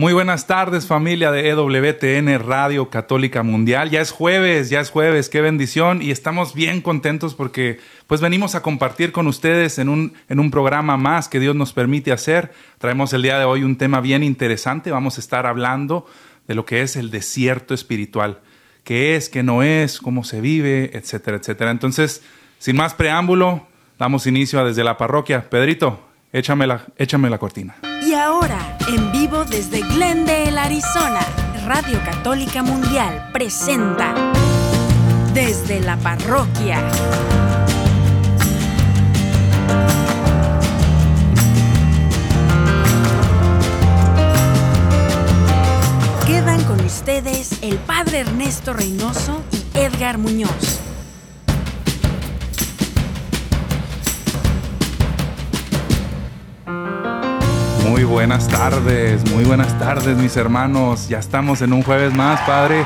Muy buenas tardes familia de EWTN Radio Católica Mundial. Ya es jueves, ya es jueves, qué bendición y estamos bien contentos porque pues venimos a compartir con ustedes en un, en un programa más que Dios nos permite hacer. Traemos el día de hoy un tema bien interesante, vamos a estar hablando de lo que es el desierto espiritual, qué es, qué no es, cómo se vive, etcétera, etcétera. Entonces, sin más preámbulo, damos inicio a desde la parroquia. Pedrito, échame la, échame la cortina. Y ahora, en vivo desde Glendale, Arizona, Radio Católica Mundial presenta Desde la Parroquia. Quedan con ustedes el Padre Ernesto Reynoso y Edgar Muñoz. Muy buenas tardes, muy buenas tardes mis hermanos. Ya estamos en un jueves más, Padre.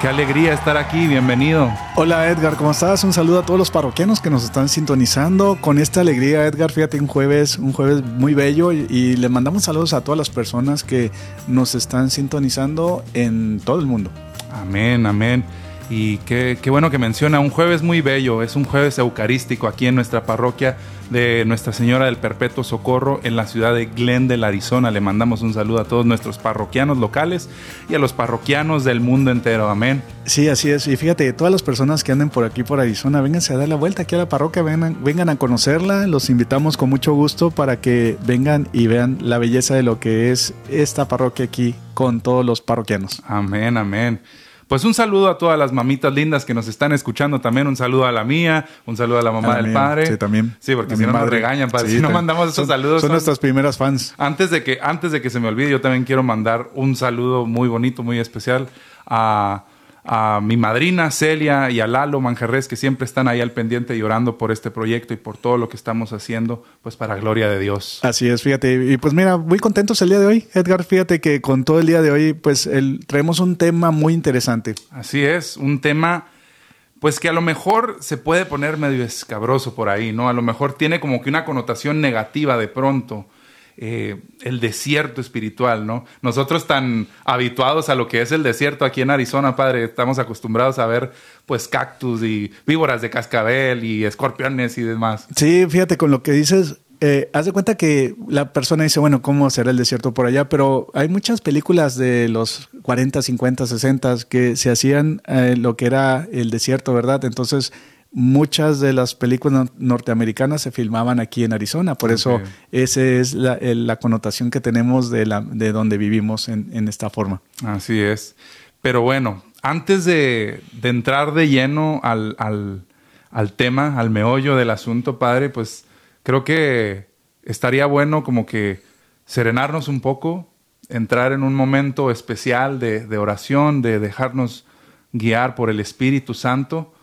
Qué alegría estar aquí, bienvenido. Hola Edgar, ¿cómo estás? Un saludo a todos los parroquianos que nos están sintonizando. Con esta alegría, Edgar, fíjate, un jueves, un jueves muy bello y, y le mandamos saludos a todas las personas que nos están sintonizando en todo el mundo. Amén, amén. Y qué, qué, bueno que menciona, un jueves muy bello, es un jueves eucarístico aquí en nuestra parroquia de Nuestra Señora del Perpetuo Socorro en la ciudad de Glendale, Arizona. Le mandamos un saludo a todos nuestros parroquianos locales y a los parroquianos del mundo entero. Amén. Sí, así es. Y fíjate, todas las personas que anden por aquí, por Arizona, vénganse a dar la vuelta aquí a la parroquia, vengan, vengan a conocerla. Los invitamos con mucho gusto para que vengan y vean la belleza de lo que es esta parroquia aquí con todos los parroquianos. Amén, amén. Pues un saludo a todas las mamitas lindas que nos están escuchando también. Un saludo a la mía, un saludo a la mamá A la del mía, padre. sí, también. Sí, porque A si no nos madre. regañan, padre. Sí, si no mandamos esos Son- saludos. Son son- nuestras primeras fans. Antes de, que, antes de que se me olvide, yo también quiero mandar un saludo muy bonito, muy especial a, a mi madrina Celia y a Lalo Manjarres, que siempre están ahí al pendiente y orando por este proyecto y por todo lo que estamos haciendo, pues para gloria de Dios. Así es, fíjate. Y pues mira, muy contentos el día de hoy, Edgar. Fíjate que con todo el día de hoy, pues el, traemos un tema muy interesante. Así es, un tema pues que a lo mejor se puede poner medio escabroso por ahí, ¿no? A lo mejor tiene como que una connotación negativa de pronto. Eh, el desierto espiritual, ¿no? Nosotros tan habituados a lo que es el desierto aquí en Arizona, padre, estamos acostumbrados a ver pues cactus y víboras de cascabel y escorpiones y demás. Sí, fíjate con lo que dices. eh, haz de cuenta que la persona dice, bueno, ¿cómo será el desierto por allá? Pero hay muchas películas de los 40, 50, 60 que se hacían eh, lo que era el desierto, ¿verdad? Entonces, muchas de las películas no- norteamericanas se filmaban aquí en Arizona. Por eso, esa es la, connotación que tenemos de, la, de donde vivimos en, en esta forma. Así es. Pero bueno, antes de, de entrar de lleno al, al- al tema, al meollo del asunto, padre, pues creo que estaría bueno como que serenarnos un poco, entrar en un momento especial de, de oración, de dejarnos guiar por el Espíritu Santo,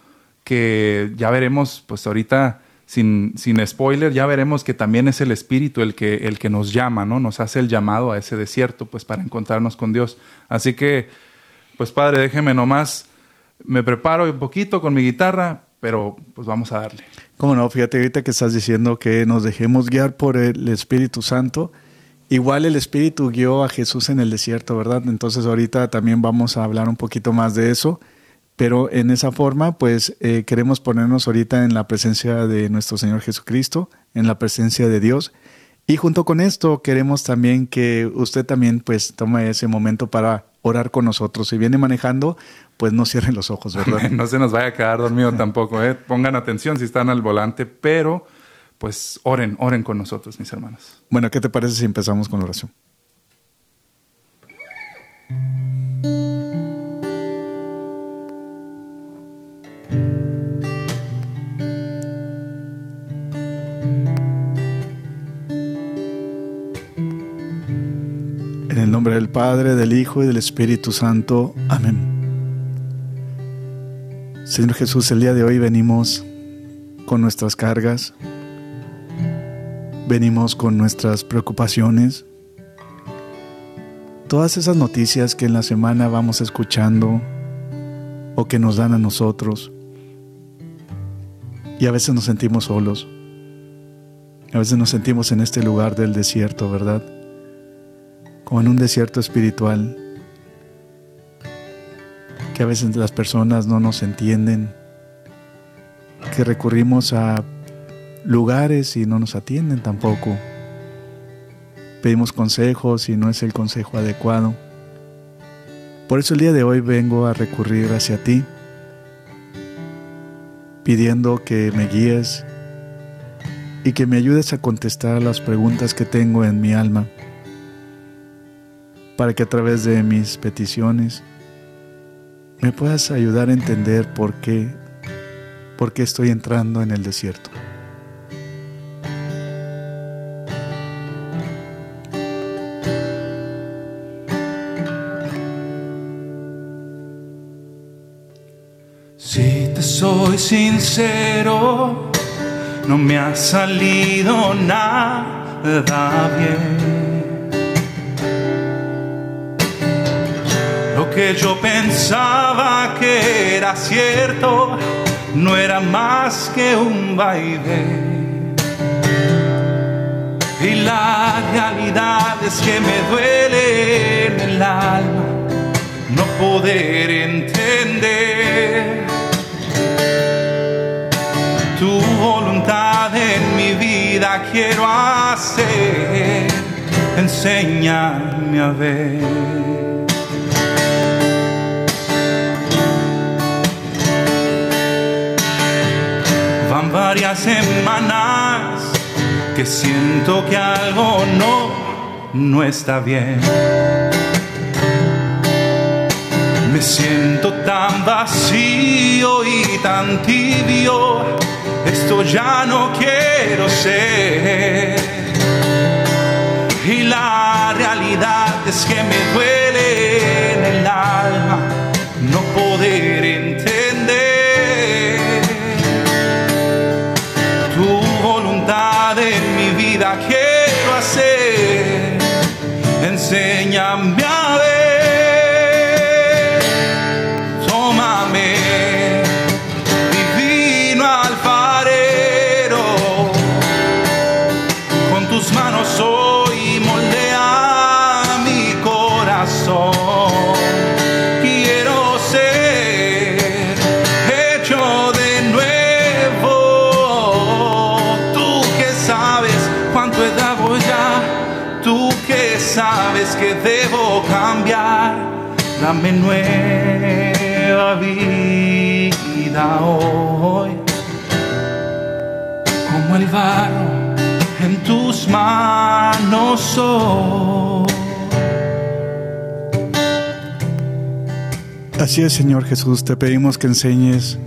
que ya veremos, pues ahorita, sin, sin spoiler, ya veremos que también es el Espíritu el que, el que nos llama, ¿no? Nos hace el llamado a ese desierto, pues para encontrarnos con Dios. Así que, pues Padre, déjeme nomás, me preparo un poquito con mi guitarra, pero pues vamos a darle. Cómo no, fíjate ahorita que estás diciendo que nos dejemos guiar por el Espíritu Santo. Igual el Espíritu guió a Jesús en el desierto, ¿verdad? Entonces ahorita también vamos a hablar un poquito más de eso. Pero en esa forma, pues eh, queremos ponernos ahorita en la presencia de nuestro Señor Jesucristo, en la presencia de Dios. Y junto con esto queremos también que usted también pues tome ese momento para orar con nosotros. Si viene manejando, pues no cierren los ojos, ¿verdad? No se nos vaya a quedar dormido tampoco, ¿eh? Pongan atención si están al volante, pero pues oren, oren con nosotros, mis hermanos. Bueno, ¿qué te parece si empezamos con la oración? Nombre del Padre, del Hijo y del Espíritu Santo. Amén. Señor Jesús, el día de hoy venimos con nuestras cargas, venimos con nuestras preocupaciones, todas esas noticias que en la semana vamos escuchando o que nos dan a nosotros. Y a veces nos sentimos solos. A veces nos sentimos en este lugar del desierto, ¿verdad? Como en un desierto espiritual, que a veces las personas no nos entienden, que recurrimos a lugares y no nos atienden tampoco. Pedimos consejos y no es el consejo adecuado. Por eso el día de hoy vengo a recurrir hacia ti, pidiendo que me guíes y que me ayudes a contestar las preguntas que tengo en mi alma, para que a través de mis peticiones me puedas ayudar a entender por qué, por qué estoy entrando en el desierto. Si te soy sincero, no me ha salido nada bien. Que yo pensaba que era cierto, no era más que un baile. Y la realidad es que me duele en el alma no poder entender tu voluntad en mi vida quiero hacer, enséñame a ver. Varias semanas que siento que algo no, no está bien. Me siento tan vacío y tan tibio, esto ya no quiero ser. Y la realidad es que me duele en el alma vida quiero hacer. Enséñame a ver. Nueva vida hoy. Como el barro en tus manos soy. Así es, Señor Jesús, te pedimos que enseñes,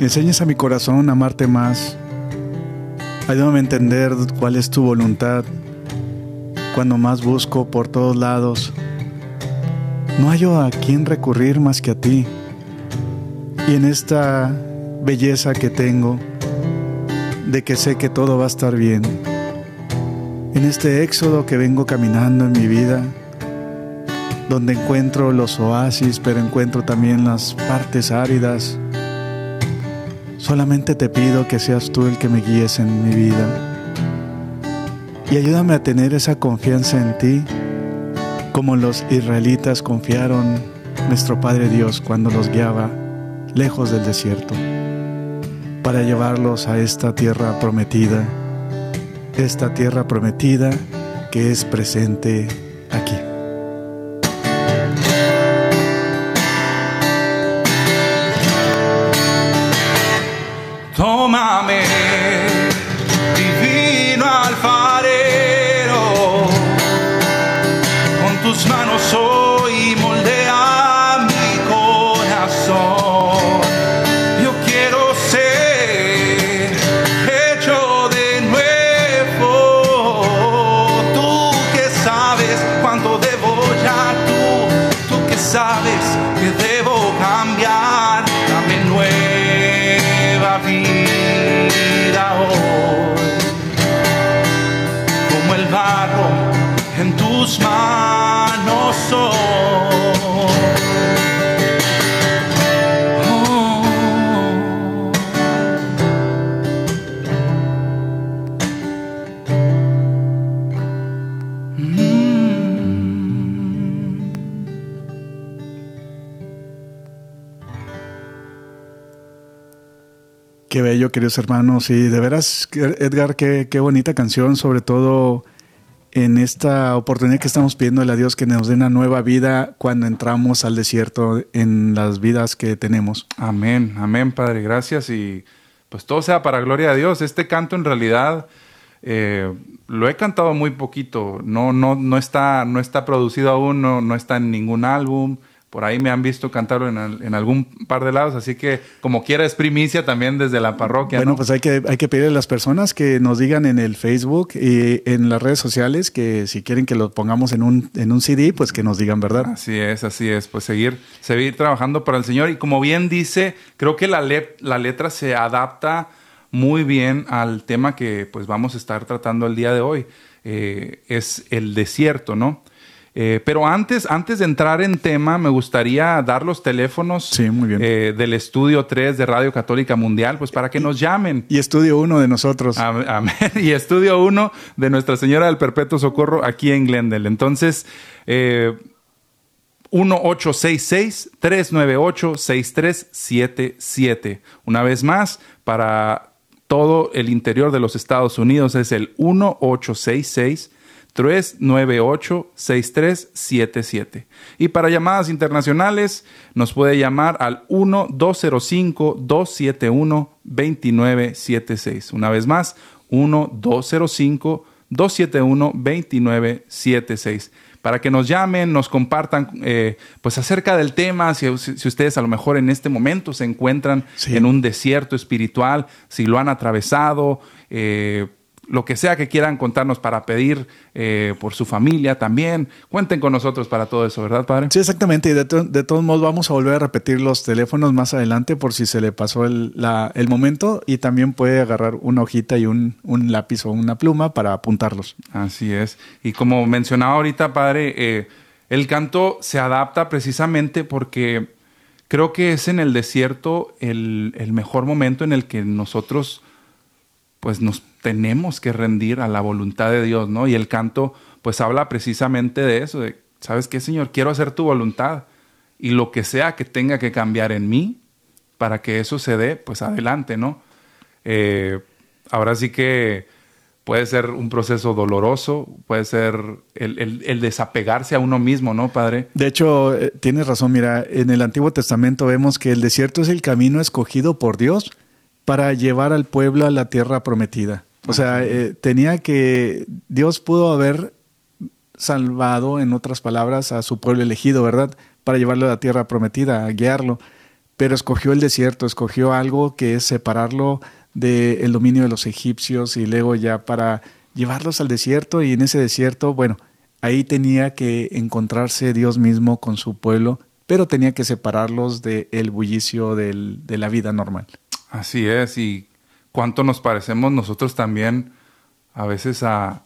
enseñes a mi corazón a amarte más. Ayúdame a entender cuál es tu voluntad. Cuando más busco por todos lados, no hallo a quién recurrir más que a ti. Y en esta belleza que tengo, de que sé que todo va a estar bien, en este éxodo que vengo caminando en mi vida, donde encuentro los oasis, pero encuentro también las partes áridas. Solamente te pido que seas tú el que me guíes en mi vida. Y ayúdame a tener esa confianza en ti, como los israelitas confiaron nuestro Padre Dios cuando los guiaba lejos del desierto, para llevarlos a esta tierra prometida, esta tierra prometida que es presente aquí. Queridos hermanos. Y de veras, Edgar, qué, qué bonita canción, sobre todo en esta oportunidad que estamos pidiendo a Dios que nos dé una nueva vida cuando entramos al desierto en las vidas que tenemos. Amén, amén, Padre, gracias y pues todo sea para gloria de Dios. Este canto en realidad eh, lo he cantado muy poquito, no, no, no, está, no está producido aún, no, no está en ningún álbum. Por ahí me han visto cantarlo en, algún par de lados, así que como quiera es primicia también desde la parroquia. Bueno, pues hay que, hay que pedirle a las personas que nos digan en el Facebook y en las redes sociales que si quieren que lo pongamos en un, en un CD, pues que nos digan, ¿verdad? Así es, así es, pues seguir, seguir trabajando para el Señor. Y como bien dice, creo que la, la letra se adapta muy bien al tema que pues vamos a estar tratando el día de hoy. Eh, es el desierto, ¿no? Eh, pero antes, antes de entrar en tema, me gustaría dar los teléfonos eh, del estudio 3 de Radio Católica Mundial, pues para que nos llamen. Y estudio 1 de nosotros. Amén. Y estudio 1 de Nuestra Señora del Perpetuo Socorro aquí en Glendale. Entonces, eh, 1866-398-6377. Una vez más, para todo el interior de los Estados Unidos es el 1866 398-6377. Y para llamadas internacionales nos puede llamar al 1-205-271-2976. Una vez más, 1-205-271-2976 para que nos llamen, nos compartan eh, pues acerca del tema, si, ustedes a lo mejor en este momento se encuentran en un desierto espiritual, si lo han atravesado, eh, lo que sea que quieran contarnos para pedir eh, por su familia también. Cuenten con nosotros para todo eso, ¿verdad, Padre? Sí, exactamente. Y de, todos modos vamos a volver a repetir los teléfonos más adelante por si se le pasó el, momento y también puede agarrar una hojita y un, lápiz o una pluma para apuntarlos. Así es. Y como mencionaba ahorita, Padre, eh, el canto se adapta precisamente porque creo que es en el desierto el, el mejor momento en el que nosotros pues nos tenemos que rendir a la voluntad de Dios, ¿no? Y el canto pues habla precisamente de eso, de, ¿sabes qué, Señor? Quiero hacer tu voluntad y lo que sea que tenga que cambiar en mí para que eso se dé, pues adelante, ¿no? Eh, ahora sí que puede ser un proceso doloroso, puede ser el, desapegarse a uno mismo, ¿no, Padre? De hecho, eh, tienes razón, mira, en el Antiguo Testamento vemos que el desierto es el camino escogido por Dios para llevar al pueblo a la tierra prometida. O sea, eh, tenía que, Dios pudo haber salvado, en otras palabras, a su pueblo elegido, ¿verdad? Para llevarlo a la tierra prometida, a guiarlo. Pero escogió el desierto, escogió algo que es separarlo del dominio de los egipcios y luego ya para llevarlos al desierto y en ese desierto, bueno, ahí tenía que encontrarse Dios mismo con su pueblo, pero tenía que separarlos del bullicio del, de la vida normal. Así es, y cuánto nos parecemos nosotros también a veces a,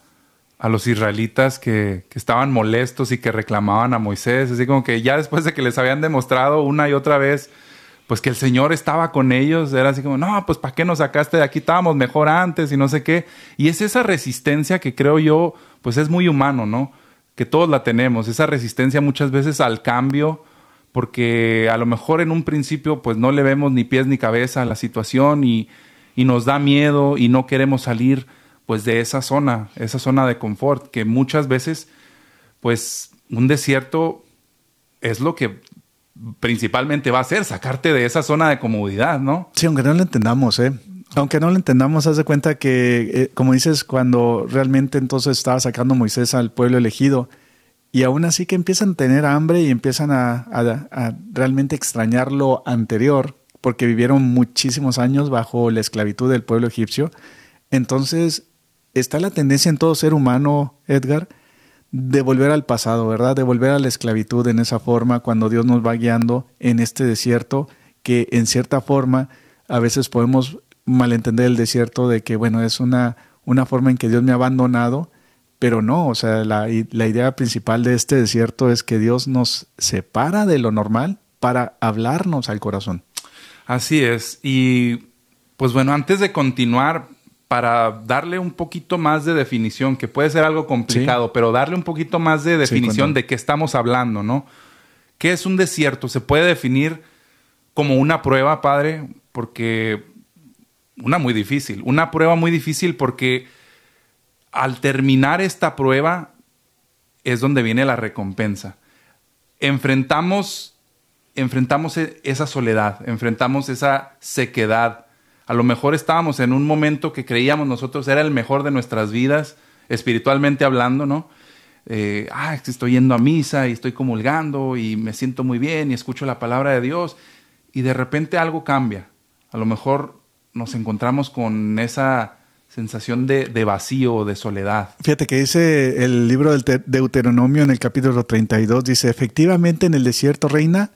a los israelitas que, que, estaban molestos y que reclamaban a Moisés, así como que ya después de que les habían demostrado una y otra vez, pues que el Señor estaba con ellos, era así como, no, pues ¿para qué nos sacaste de aquí? Estábamos mejor antes y no sé qué. Y es esa resistencia que creo yo, pues es muy humano, ¿no? Que todos la tenemos, esa resistencia muchas veces al cambio, porque a lo mejor en un principio pues no le vemos ni pies ni cabeza a la situación y, nos da miedo y no queremos salir pues de esa zona, esa zona de confort, que muchas veces pues un desierto es lo que principalmente va a hacer, sacarte de esa zona de comodidad, ¿no? Sí, aunque no lo entendamos, ¿eh? Aunque no lo entendamos, haz de cuenta que, eh, como dices, cuando realmente entonces estaba sacando Moisés al pueblo elegido, y aún así que empiezan a tener hambre y empiezan a, realmente extrañar lo anterior, porque vivieron muchísimos años bajo la esclavitud del pueblo egipcio. Entonces, está la tendencia en todo ser humano, Edgar, de volver al pasado, ¿verdad? De volver a la esclavitud en esa forma, cuando Dios nos va guiando en este desierto, que en cierta forma a veces podemos malentender el desierto de que, bueno, es una, una forma en que Dios me ha abandonado pero no, o sea, la, idea principal de este desierto es que Dios nos separa de lo normal para hablarnos al corazón. Así es. Y pues bueno, antes de continuar, para darle un poquito más de definición, que puede ser algo complicado, pero darle un poquito más de definición de qué estamos hablando, ¿no? ¿Qué es un desierto? Se puede definir como una prueba, padre, porque una muy difícil, una prueba muy difícil porque al terminar esta prueba es donde viene la recompensa. Enfrentamos, enfrentamos e, esa soledad, enfrentamos esa sequedad. A lo mejor estábamos en un momento que creíamos nosotros era el mejor de nuestras vidas, espiritualmente hablando, ¿no? Ah, estoy yendo a misa y estoy comulgando y me siento muy bien y escucho la palabra de Dios y de repente algo cambia. A lo mejor nos encontramos con esa sensación de, de vacío, de soledad. Fíjate que dice el libro del Deuteronomio en el capítulo 32, dice, efectivamente en el desierto reina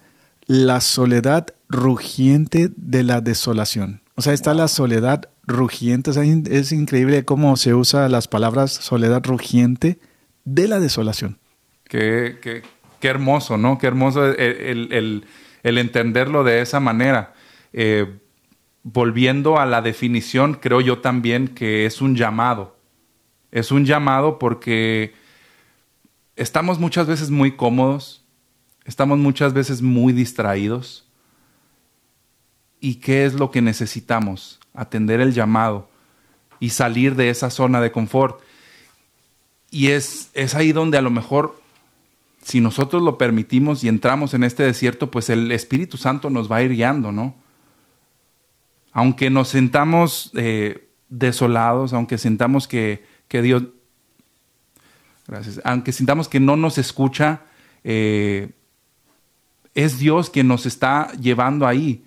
la soledad rugiente de la desolación. O sea, está la soledad rugiente. es increíble cómo se usa las palabras soledad rugiente de la desolación. Qué, qué, qué hermoso, ¿no? Qué hermoso el, el, el entenderlo de esa manera. Eh, volviendo a la definición, creo yo también que es un llamado. Es un llamado porque estamos muchas veces muy cómodos, estamos muchas veces muy distraídos. ¿Y qué es lo que necesitamos? Atender el llamado y salir de esa zona de confort. Y es, es ahí donde a lo mejor, si nosotros lo permitimos y entramos en este desierto, pues el Espíritu Santo nos va a ir guiando, ¿no? Aunque nos sentamos eh, desolados, aunque sintamos que, Dios, gracias, aunque sintamos que no nos escucha, eh, es Dios quien nos está llevando ahí.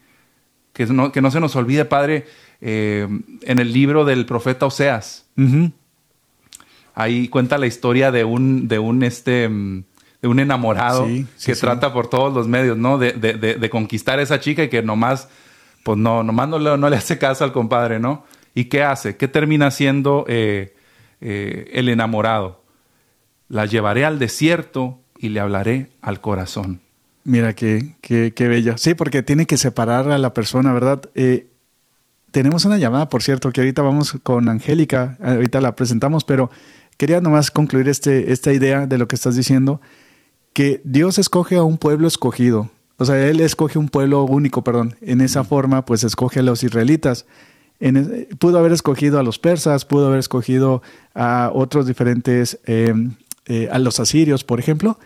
Que no, que no se nos olvide, Padre, eh, en el libro del profeta Oseas. Ahí cuenta la historia de un, de un, este, de un enamorado que trata por todos los medios, ¿no? De, de, conquistar a esa chica y que nomás pues no, nomás no le, no le hace caso al compadre, ¿no? ¿Y qué hace? ¿Qué termina siendo eh, eh, el enamorado? La llevaré al desierto y le hablaré al corazón. Mira, qué, qué, qué bella. Sí, porque tiene que separar a la persona, ¿verdad? Eh, tenemos una llamada, por cierto, que ahorita vamos con Angélica, ahorita la presentamos, pero quería nomás concluir este, esta idea de lo que estás diciendo, que Dios escoge a un pueblo escogido. O sea, él escoge un pueblo único, perdón. En esa forma, pues escoge a los israelitas. En, pudo haber escogido a los persas, pudo haber escogido a otros diferentes, eh, eh, a los asirios, por ejemplo,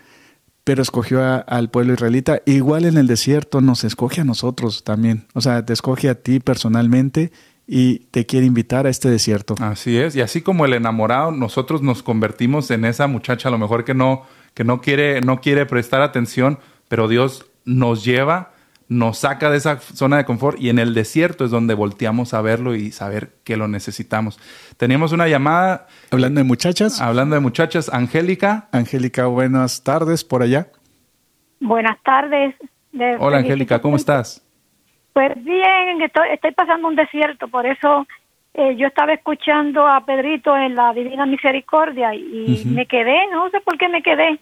pero escogió al pueblo israelita. Igual en el desierto nos escoge a nosotros también. O sea, te escoge a ti personalmente y te quiere invitar a este desierto. Así es. Y así como el enamorado, nosotros nos convertimos en esa muchacha, a lo mejor que no, que no quiere, no quiere prestar atención, pero Dios nos lleva, nos saca de esa zona de confort y en el desierto es donde volteamos a verlo y saber que lo necesitamos. Teníamos una llamada. Hablando de muchachas. Hablando de muchachas, Angélica. Angélica, buenas tardes por allá. Buenas tardes. Hola Angélica, ¿cómo estás? Pues bien, estoy, pasando un desierto, por eso eh, yo estaba escuchando a Pedrito en la Divina Misericordia y me quedé, no sé por qué me quedé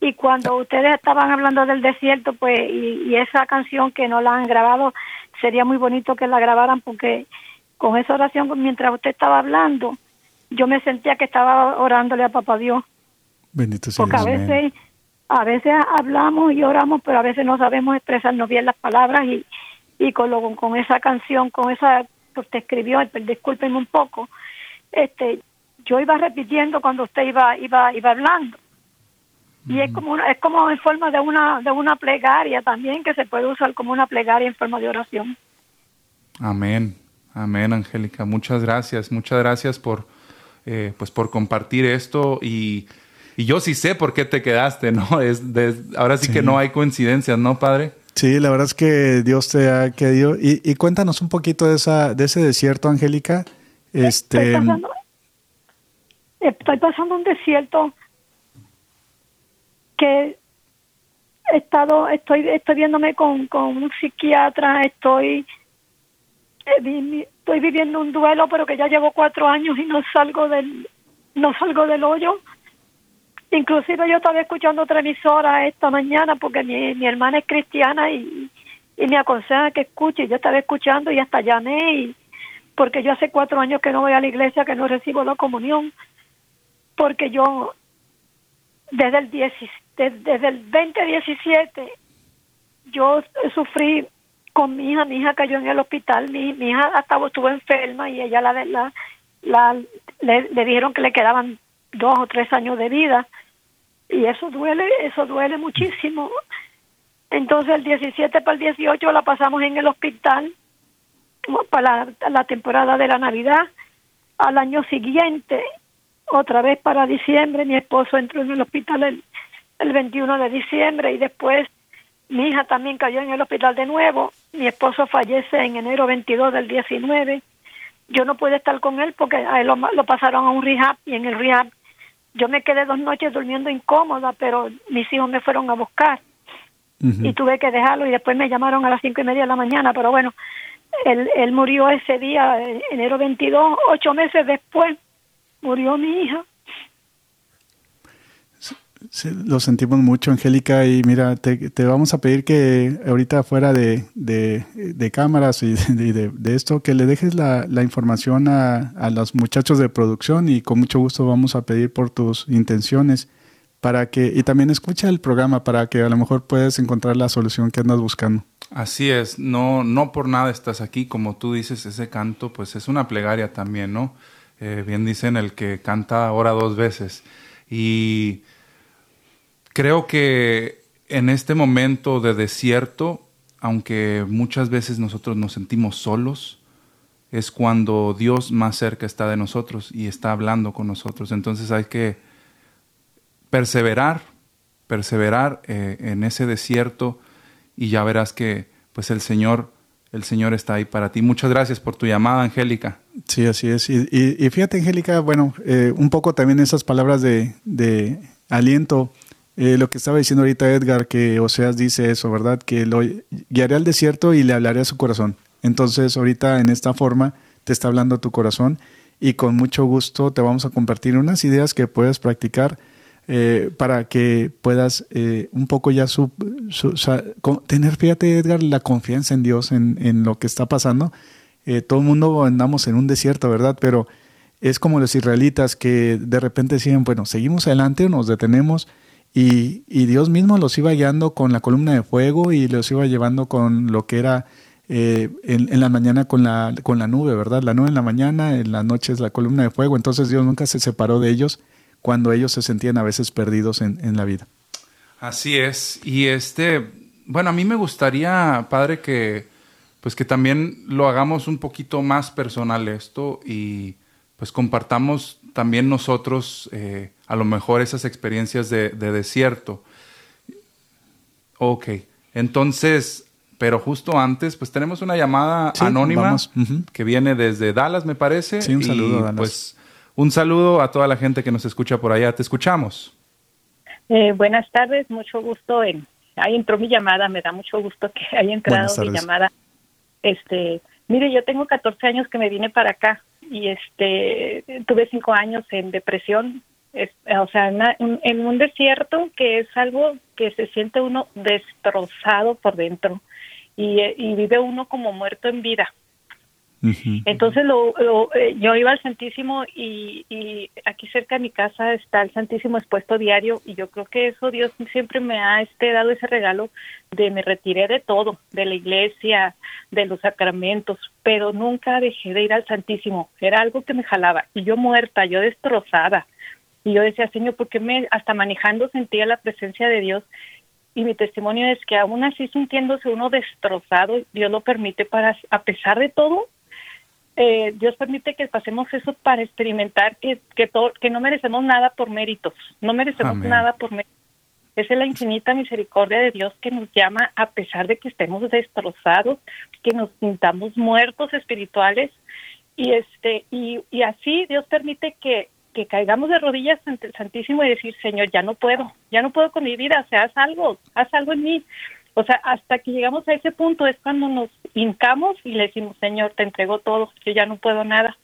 y cuando ustedes estaban hablando del desierto, pues, y, esa canción que no la han grabado, sería muy bonito que la grabaran porque con esa oración, pues, mientras usted estaba hablando, yo me sentía que estaba orándole a Papá Dios. Bendito sea Porque a veces, a veces hablamos y oramos, pero a veces no sabemos expresarnos bien las palabras y, y con, lo, con esa canción, con esa que usted escribió, discúlpenme un poco, este, yo iba repitiendo cuando usted iba, iba, iba hablando y es como es como en forma de una de una plegaria también que se puede usar como una plegaria en forma de oración. Amén, amén, Angélica. Muchas gracias, muchas gracias por eh, pues por compartir esto y, y, yo sí sé por qué te quedaste, ¿no? Es ahora sí, que no hay coincidencias, ¿no, padre? Sí, la verdad es que Dios te ha querido. Y, y cuéntanos un poquito de esa de ese desierto, Angélica. Este. Estoy pasando, estoy pasando un desierto que he estado, estoy, estoy viéndome con, con un psiquiatra, estoy, eh, estoy viviendo un duelo, pero que ya llevo cuatro años y no salgo del, no salgo del hoyo. Inclusive yo estaba escuchando otra emisora esta mañana porque mi, mi hermana es cristiana y, y me aconseja que escuche. Yo estaba escuchando y hasta llamé y porque yo hace cuatro años que no voy a la iglesia, que no recibo la comunión, porque yo desde el desde, el 2017 yo sufrí con mi hija, mi hija cayó en el hospital, mi, hija hasta estuvo enferma y ella la, la, la le, dijeron que le quedaban dos o tres años de vida y eso duele, eso duele muchísimo. Entonces el 17 para el 18 la pasamos en el hospital para la, temporada de la Navidad. Al año siguiente, otra vez para diciembre, mi esposo entró en el hospital el, el 21 de diciembre y después mi hija también cayó en el hospital de nuevo. Mi esposo fallece en enero 22 del 19. Yo no pude estar con él porque a él lo, lo pasaron a un rehab y en el rehab yo me quedé dos noches durmiendo incómoda, pero mis hijos me fueron a buscar y tuve que dejarlo y después me llamaron a las cinco y media de la mañana, pero bueno, él, él murió ese día, enero 22, ocho meses después murió mi hija lo sentimos mucho, Angélica, y mira, te, vamos a pedir que ahorita fuera de, de, cámaras y de, esto, que le dejes la, la información a, a, los muchachos de producción y con mucho gusto vamos a pedir por tus intenciones para que, y también escucha el programa para que a lo mejor puedas encontrar la solución que andas buscando. Así es, no, no por nada estás aquí, como tú dices, ese canto pues es una plegaria también, ¿no? Eh, bien dicen el que canta ahora dos veces. Y Creo que en este momento de desierto, aunque muchas veces nosotros nos sentimos solos, es cuando Dios más cerca está de nosotros y está hablando con nosotros. Entonces hay que perseverar, perseverar eh, en ese desierto y ya verás que pues el Señor, el Señor está ahí para ti. Muchas gracias por tu llamada, Angélica. Sí, así es. Y, fíjate, Angélica, bueno, eh, un poco también esas palabras de, de aliento eh, lo que estaba diciendo ahorita Edgar, que Oseas dice eso, ¿verdad? Que lo guiaré al desierto y le hablaré a su corazón. Entonces, ahorita en esta forma te está hablando tu corazón y con mucho gusto te vamos a compartir unas ideas que puedes practicar eh, para que puedas eh, un poco ya tener, fíjate Edgar, la confianza en Dios, en, en lo que está pasando. todo el mundo andamos en un desierto, ¿verdad? Pero es como los israelitas que de repente decían, bueno, seguimos adelante o nos detenemos y, Dios mismo los iba guiando con la columna de fuego y los iba llevando con lo que era eh, en, la mañana con la, con la nube, ¿verdad? La nube en la mañana, en la noche es la columna de fuego. Entonces Dios nunca se separó de ellos cuando ellos se sentían a veces perdidos en, en la vida. Así es. Y este, bueno, a mí me gustaría, padre, que pues que también lo hagamos un poquito más personal esto y pues compartamos también nosotros eh, a lo mejor esas experiencias de, desierto. Ok, entonces, pero justo antes, pues tenemos una llamada anónima que viene desde Dallas, me parece. Sí, un saludo, Dallas. Pues un saludo a toda la gente que nos escucha por allá. Te escuchamos. Eh, buenas tardes, mucho gusto en. Ahí entró mi llamada, me da mucho gusto que haya entrado mi llamada. Este, mire, yo tengo 14 años que me vine para acá y este tuve cinco años en depresión o sea en, un desierto que es algo que se siente uno destrozado por dentro y, y vive uno como muerto en vida entonces lo, eh, yo iba al Santísimo y, y, aquí cerca de mi casa está el Santísimo expuesto diario y yo creo que eso Dios siempre me ha este, dado ese regalo de me retiré de todo, de la iglesia, de los sacramentos, pero nunca dejé de ir al Santísimo. Era algo que me jalaba y yo muerta, yo destrozada. Y yo decía, Señor, ¿por qué me, hasta manejando sentía la presencia de Dios? y mi testimonio es que aún así sintiéndose uno destrozado, Dios lo permite para, a pesar de todo, eh, Dios permite que pasemos eso para experimentar que, que, todo, que no merecemos nada por méritos, no merecemos nada por méritos. Esa es la infinita misericordia de Dios que nos llama a pesar de que estemos destrozados, que nos sintamos muertos espirituales y este y, y así Dios permite que, que caigamos de rodillas ante el Santísimo y decir, Señor, ya no puedo, ya no puedo con mi vida, o sea, haz algo, haz algo en mí. O sea, hasta que llegamos a ese punto es cuando nos hincamos y le decimos, Señor, te entrego todo, yo ya no puedo nada.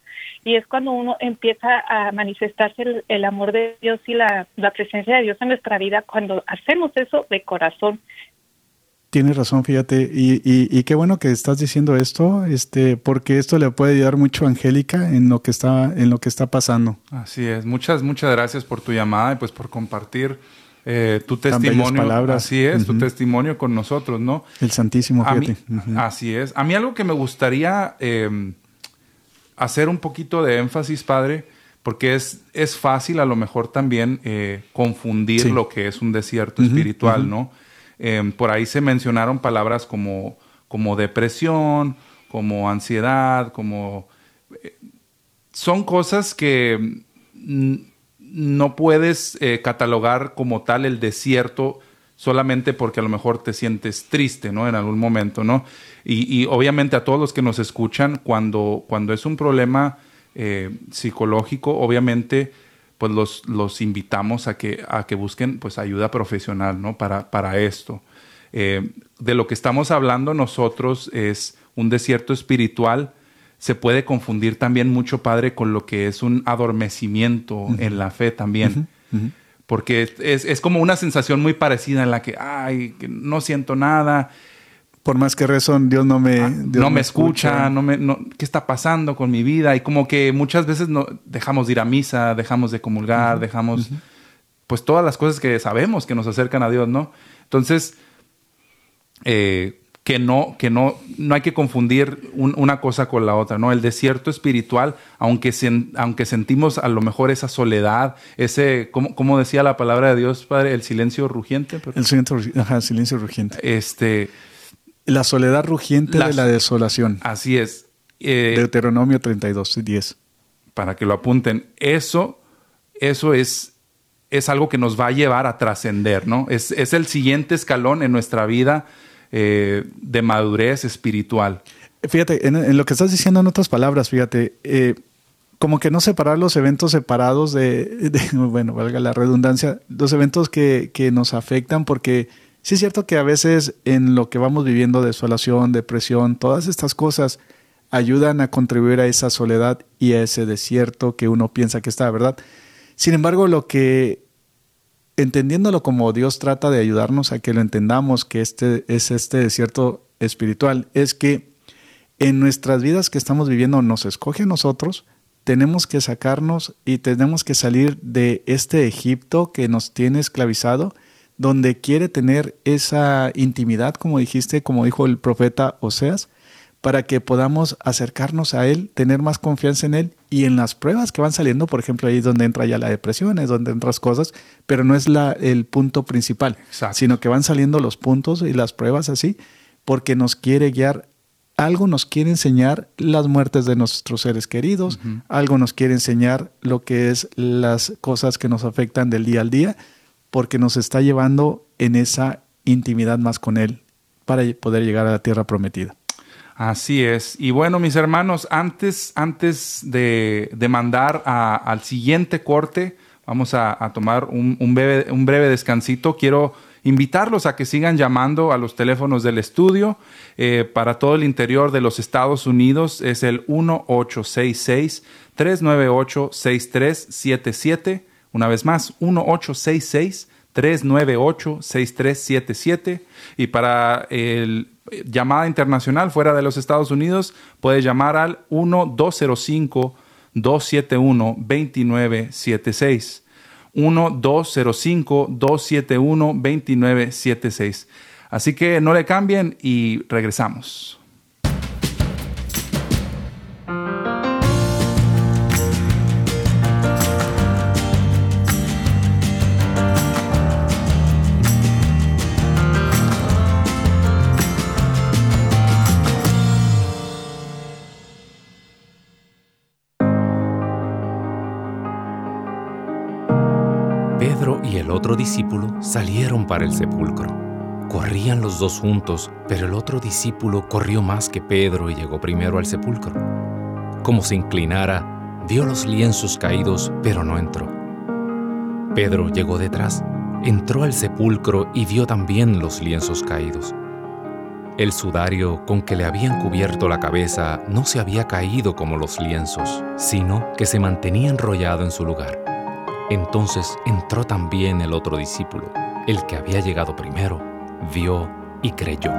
Y es cuando uno empieza a manifestarse el, amor de Dios y la, presencia de Dios en nuestra vida, cuando hacemos eso de corazón. Tienes razón, fíjate, y, y, qué bueno que estás diciendo esto, este, porque esto le puede ayudar mucho a Angélica en lo que está, en lo que está pasando. Así es. Muchas, muchas gracias por tu llamada y pues por compartir eh, tu testimonio. Así es, tu testimonio con nosotros, ¿no? El Santísimo, fíjate. Así es. A mí algo que me gustaría em, hacer un poquito de énfasis, padre, porque es, es fácil a lo mejor también eh, confundir lo que es un desierto espiritual, ¿no? Em, por ahí se mencionaron palabras como, como depresión, como ansiedad, como... Eh, son cosas que no puedes eh, catalogar como tal el desierto solamente porque a lo mejor te sientes triste, ¿no? En algún momento, ¿no? Y, obviamente a todos los que nos escuchan, cuando, cuando es un problema eh, psicológico, obviamente, pues los, los invitamos a que, a que busquen pues ayuda profesional, ¿no? Para, para esto. Eh, de lo que estamos hablando nosotros es un desierto espiritual se puede confundir también mucho, Padre, con lo que es un adormecimiento en la fe también. Porque es, como una sensación muy parecida en la que, ay, que no siento nada. Por más que rezo, Dios no me, ah, no me escucha, no me, ¿qué está pasando con mi vida? Y como que muchas veces no, dejamos de ir a misa, dejamos de comulgar, dejamos, pues todas las cosas que sabemos que nos acercan a Dios, ¿no? Entonces, eh, que no, que no, no hay que confundir una cosa con la otra, ¿no? El desierto espiritual, aunque, aunque sentimos a lo mejor esa soledad, ese, ¿cómo, decía la palabra de Dios, Padre? El silencio rugiente. El silencio, ajá, silencio rugiente. Este, la soledad rugiente de la desolación. Así es. Eh, Deuteronomio 32, 10. Para que lo apunten. Eso, eso es, es algo que nos va a llevar a trascender, ¿no? Es, es el siguiente escalón en nuestra vida eh, de madurez espiritual. Fíjate, en, lo que estás diciendo en otras palabras, fíjate, eh, como que no separar los eventos separados de, bueno, valga la redundancia, los eventos que, que, nos afectan, porque sí es cierto que a veces en lo que vamos viviendo, desolación, depresión, todas estas cosas ayudan a contribuir a esa soledad y a ese desierto que uno piensa que está, ¿verdad? Sin embargo, lo que entendiéndolo como Dios trata de ayudarnos a que lo entendamos, que este es este desierto espiritual, es que en nuestras vidas que estamos viviendo nos escoge a nosotros, tenemos que sacarnos y tenemos que salir de este Egipto que nos tiene esclavizado, donde quiere tener esa intimidad, como dijiste, como dijo el profeta Oseas, para que podamos acercarnos a Él, tener más confianza en Él y en las pruebas que van saliendo, por ejemplo, ahí es donde entra ya la depresión, es donde entran las cosas, pero no es la, el punto principal, sino que van saliendo los puntos y las pruebas así, porque nos quiere guiar, algo nos quiere enseñar las muertes de nuestros seres queridos, algo nos quiere enseñar lo que es las cosas que nos afectan del día al día, porque nos está llevando en esa intimidad más con Él para poder llegar a la tierra prometida. Así es. Y bueno, mis hermanos, antes, antes de, mandar al siguiente corte, vamos a, tomar un, breve, descansito. Quiero invitarlos a que sigan llamando a los teléfonos del estudio. Eh, para todo el interior de los Estados Unidos es el 1866-398-6377. Una vez más, 1866 398-6377. Y para el llamada internacional fuera de los Estados Unidos, puede llamar al 1-205-271-2976. 1-205-271-2976. Así que no le cambien y regresamos. Otro discípulo salieron para el sepulcro. Corrían los dos juntos, pero el otro discípulo corrió más que Pedro y llegó primero al sepulcro. Como se inclinara, vio los lienzos caídos, pero no entró. Pedro llegó detrás, entró al sepulcro y vio también los lienzos caídos. El sudario con que le habían cubierto la cabeza no se había caído como los lienzos, sino que se mantenía enrollado en su lugar. Entonces entró también el otro discípulo, el que había llegado primero, vio y creyó.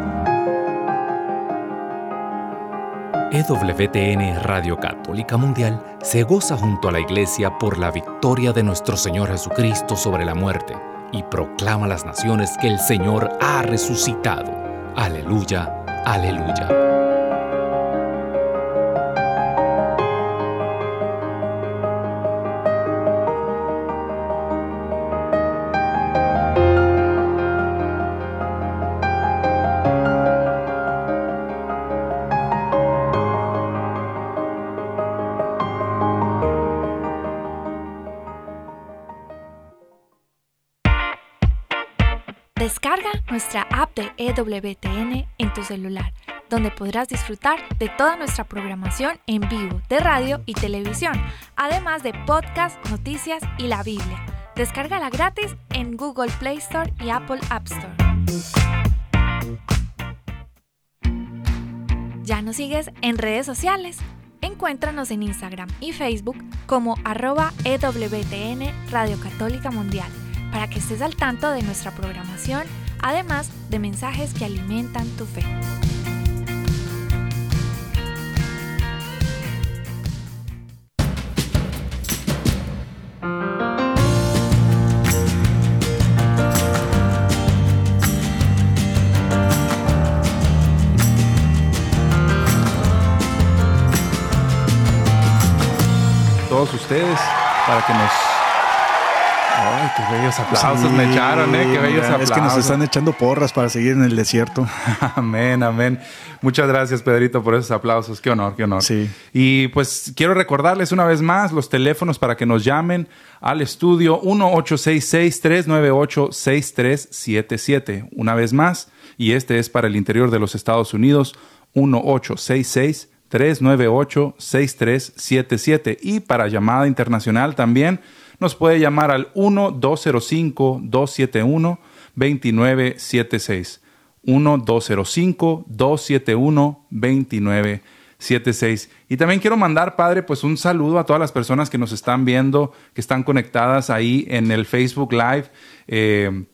EWTN Radio Católica Mundial se goza junto a la Iglesia por la victoria de nuestro Señor Jesucristo sobre la muerte y proclama a las naciones que el Señor ha resucitado. Aleluya, aleluya. En tu celular, donde podrás disfrutar de toda nuestra programación en vivo de radio y televisión, además de podcast, noticias y la Biblia. Descárgala gratis en Google Play Store y Apple App Store. ¿Ya nos sigues en redes sociales? Encuéntranos en Instagram y Facebook como arroba EWTN Radio Católica Mundial para que estés al tanto de nuestra programación además de mensajes que alimentan tu fe. todos ustedes para que nos qué bellos aplausos me echaron, ¿eh? Qué bellos aplausos. Es que nos están echando porras para seguir en el desierto. amén, amén. Muchas gracias, Pedrito, por esos aplausos. Qué honor, qué honor. Sí. Y pues quiero recordarles una vez más los teléfonos para que nos llamen al estudio 1-866-398-6377. Una vez más, y este es para el interior de los Estados Unidos, 1866 398-6377. Y para llamada internacional también nos puede llamar al 1-205-271-2976. 1-205-271-2976. Y también quiero mandar, Padre, pues un saludo a todas las personas que nos están viendo, que están conectadas ahí en el Facebook Live. Eh,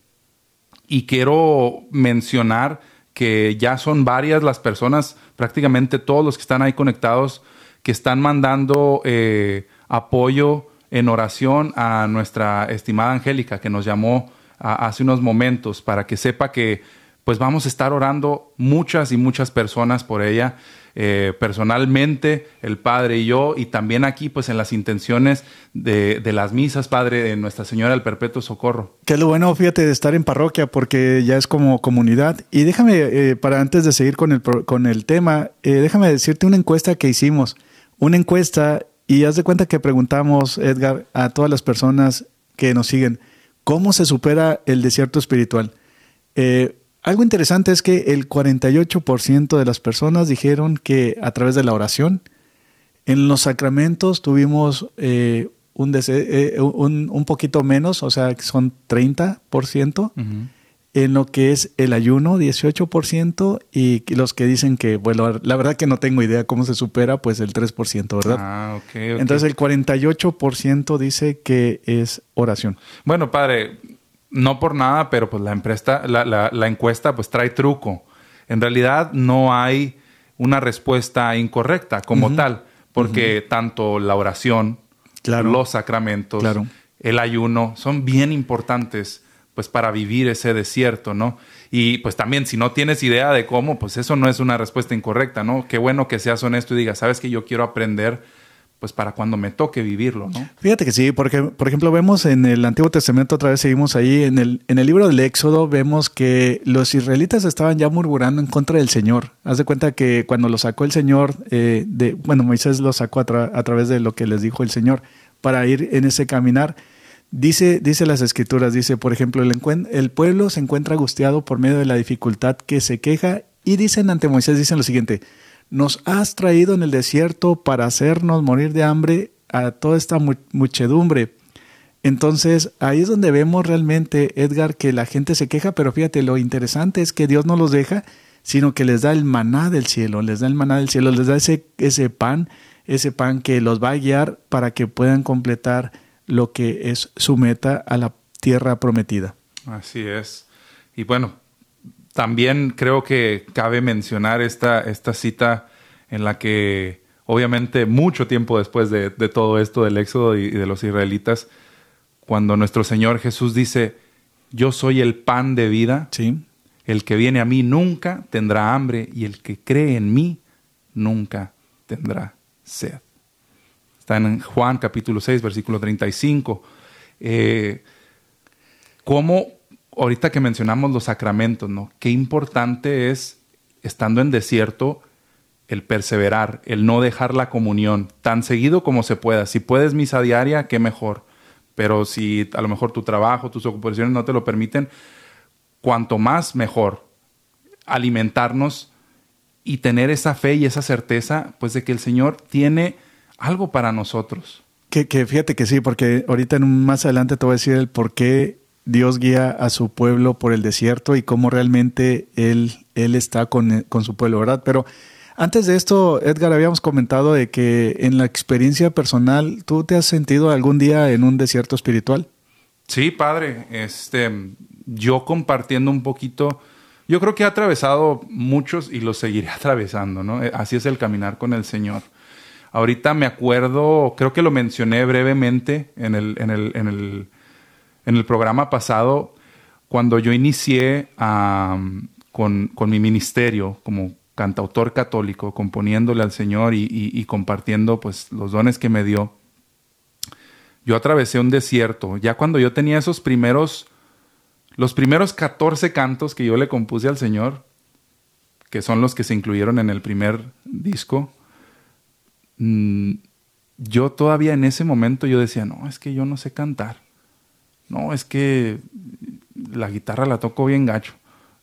y quiero mencionar que ya son varias las personas, prácticamente todos los que están ahí conectados, que están mandando eh, apoyo en oración a nuestra estimada Angélica que nos llamó hace unos momentos para que sepa que pues vamos a estar orando muchas y muchas personas por ella. Eh, personalmente, el Padre y yo, y también aquí, pues en las intenciones de, las misas, Padre, de Nuestra Señora del Perpetuo Socorro. Qué lo bueno, fíjate, de estar en parroquia, porque ya es como comunidad. Y déjame, eh, para antes de seguir con el, con el tema, eh, déjame decirte una encuesta que hicimos. Una encuesta y haz de cuenta que preguntamos, Edgar, a todas las personas que nos siguen, ¿cómo se supera el desierto espiritual? Eh, algo interesante es que el 48% de las personas dijeron que a través de la oración, en los sacramentos tuvimos eh, eh, un, un, poquito menos, o sea, son 30% en lo que es el ayuno, 18%, y los que dicen que, bueno, la verdad que no tengo idea cómo se supera, pues el 3%, ¿verdad? Ah, ok. Entonces el 48% dice que es oración. Bueno, padre, no por nada, pero pues la, empresa, la, encuesta pues trae truco. En realidad no hay una respuesta incorrecta como tal, porque tanto la oración, los sacramentos, el ayuno son bien importantes pues para vivir ese desierto, ¿no? Y pues también si no tienes idea de cómo, pues eso no es una respuesta incorrecta, ¿no? Qué bueno que seas honesto y digas, sabes que yo quiero aprender pues para cuando me toque vivirlo, ¿no? Fíjate que sí, porque por ejemplo vemos en el Antiguo Testamento, otra vez seguimos ahí, en el, en el libro del Éxodo vemos que los israelitas estaban ya murmurando en contra del Señor. Haz de cuenta que cuando lo sacó el Señor, eh, de, bueno, Moisés lo sacó a, a través de lo que les dijo el Señor para ir en ese caminar Dice, dice las escrituras, dice, por ejemplo, el, pueblo se encuentra angustiado por medio de la dificultad que se queja y dicen ante Moisés, dicen lo siguiente, nos has traído en el desierto para hacernos morir de hambre a toda esta muchedumbre. Entonces, ahí es donde vemos realmente, Edgar, que la gente se queja, pero fíjate, lo interesante es que Dios no los deja, sino que les da el maná del cielo, les da el maná del cielo, les da ese, ese pan, ese pan que los va a guiar para que puedan completar lo que es su meta a la tierra prometida. Así es. Y bueno, también creo que cabe mencionar esta, esta cita en la que obviamente mucho tiempo después de, todo esto del éxodo y, de los israelitas, cuando nuestro Señor Jesús dice, yo soy el pan de vida. Sí. El que viene a mí nunca tendrá hambre y el que cree en mí nunca tendrá sed. Está en Juan capítulo 6, versículo 35. Eh, ¿Cómo, ahorita que mencionamos los sacramentos, ¿no? Qué importante es, estando en desierto, el perseverar, el no dejar la comunión tan seguido como se pueda. Si puedes misa diaria, qué mejor. Pero si a lo mejor tu trabajo, tus ocupaciones no te lo permiten, cuanto más mejor alimentarnos y tener esa fe y esa certeza, pues de que el Señor tiene algo para nosotros. Que, que fíjate que sí, porque ahorita en más adelante te voy a decir el por qué Dios guía a su pueblo por el desierto y cómo realmente Él, él está con, con su pueblo, ¿verdad? Pero antes de esto, Edgar, habíamos comentado de que en la experiencia personal, ¿tú te has sentido algún día en un desierto espiritual? Sí, padre. Este, yo compartiendo un poquito, yo creo que he atravesado muchos y los seguiré atravesando, ¿no? Así es el caminar con el Señor. Ahorita me acuerdo, creo que lo mencioné brevemente en el, en el, en el, en el programa pasado, cuando yo inicié con, con, mi ministerio como cantautor católico, componiéndole al Señor y, y, compartiendo pues, los dones que me dio. Yo atravesé un desierto. Ya cuando yo tenía esos primeros, los primeros 14 cantos que yo le compuse al Señor, que son los que se incluyeron en el primer disco, Mm, yo todavía en ese momento yo decía, no, es que yo no sé cantar. No, es que la guitarra la toco bien gacho.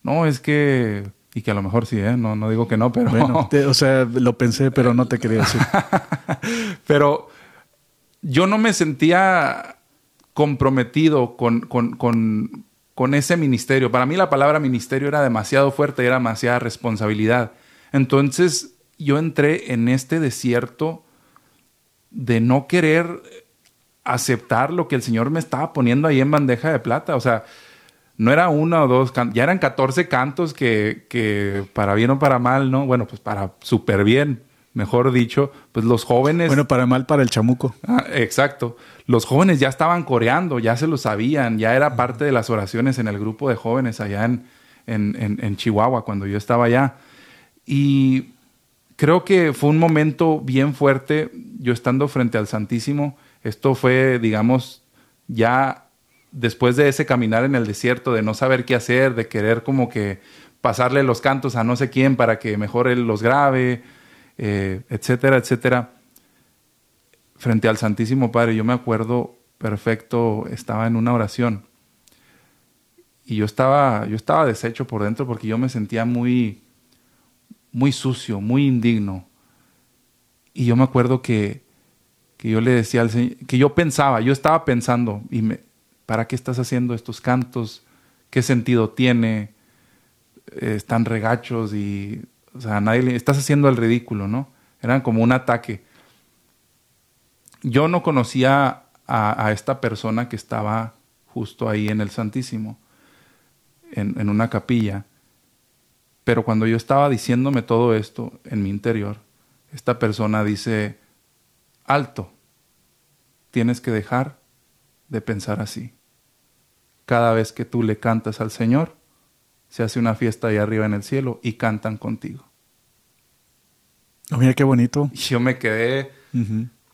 No, es que... Y que a lo mejor sí, ¿eh? no, no digo que no, pero... Bueno, o sea, lo pensé, pero no te quería decir. pero yo no me sentía comprometido con, con, con, con, ese ministerio. Para mí la palabra ministerio era demasiado fuerte, era demasiada responsabilidad. Entonces yo entré en este desierto de no querer aceptar lo que el Señor me estaba poniendo ahí en bandeja de plata. O sea, no era uno o dos, ya eran 14 cantos que, que para bien o para mal, ¿no? Bueno, pues para súper bien, mejor dicho, pues los jóvenes... Bueno, para mal para el chamuco. Ah, exacto. Los jóvenes ya estaban coreando, ya se lo sabían, ya era parte de las oraciones en el grupo de jóvenes allá en, en, en Chihuahua, cuando yo estaba allá. Y creo que fue un momento bien fuerte, yo estando frente al Santísimo. Esto fue, digamos, ya después de ese caminar en el desierto, de no saber qué hacer, de querer como que pasarle los cantos a no sé quién para que mejor él los grabe, eh, etcétera, etcétera. Frente al Santísimo Padre, yo me acuerdo perfecto, estaba en una oración y yo estaba, yo estaba deshecho por dentro porque yo me sentía muy, muy sucio, muy indigno. Y yo me acuerdo que, que yo le decía al Señor, que yo pensaba, yo estaba pensando, y me, ¿para qué estás haciendo estos cantos? ¿Qué sentido tiene? Eh, están regachos y, o sea, nadie le, estás haciendo el ridículo, ¿no? Eran como un ataque. Yo no conocía a, esta persona que estaba justo ahí en el Santísimo, en una capilla. Pero cuando yo estaba diciéndome todo esto en mi interior, esta persona dice, alto, tienes que dejar de pensar así. Cada vez que tú le cantas al Señor, se hace una fiesta ahí arriba en el cielo y cantan contigo. Oh, mira qué bonito. Y yo me quedé,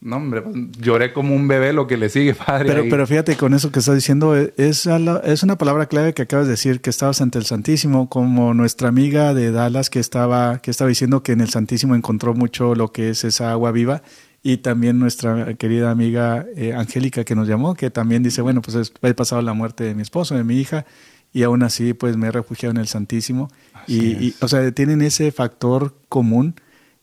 no, hombre, lloré como un bebé lo que le sigue, padre. Pero, pero fíjate, con eso que estás diciendo, e, es, es una palabra clave que acabas de decir, que estabas ante el Santísimo, como nuestra amiga de Dallas que estaba, que estaba diciendo que en el Santísimo encontró mucho lo que es esa agua viva. Y también nuestra querida amiga eh, Angélica que nos llamó, que también dice, bueno, pues he pasado la muerte de mi esposo, de mi hija, y aún así pues me he refugiado en el Santísimo. Y, o sea, tienen ese factor común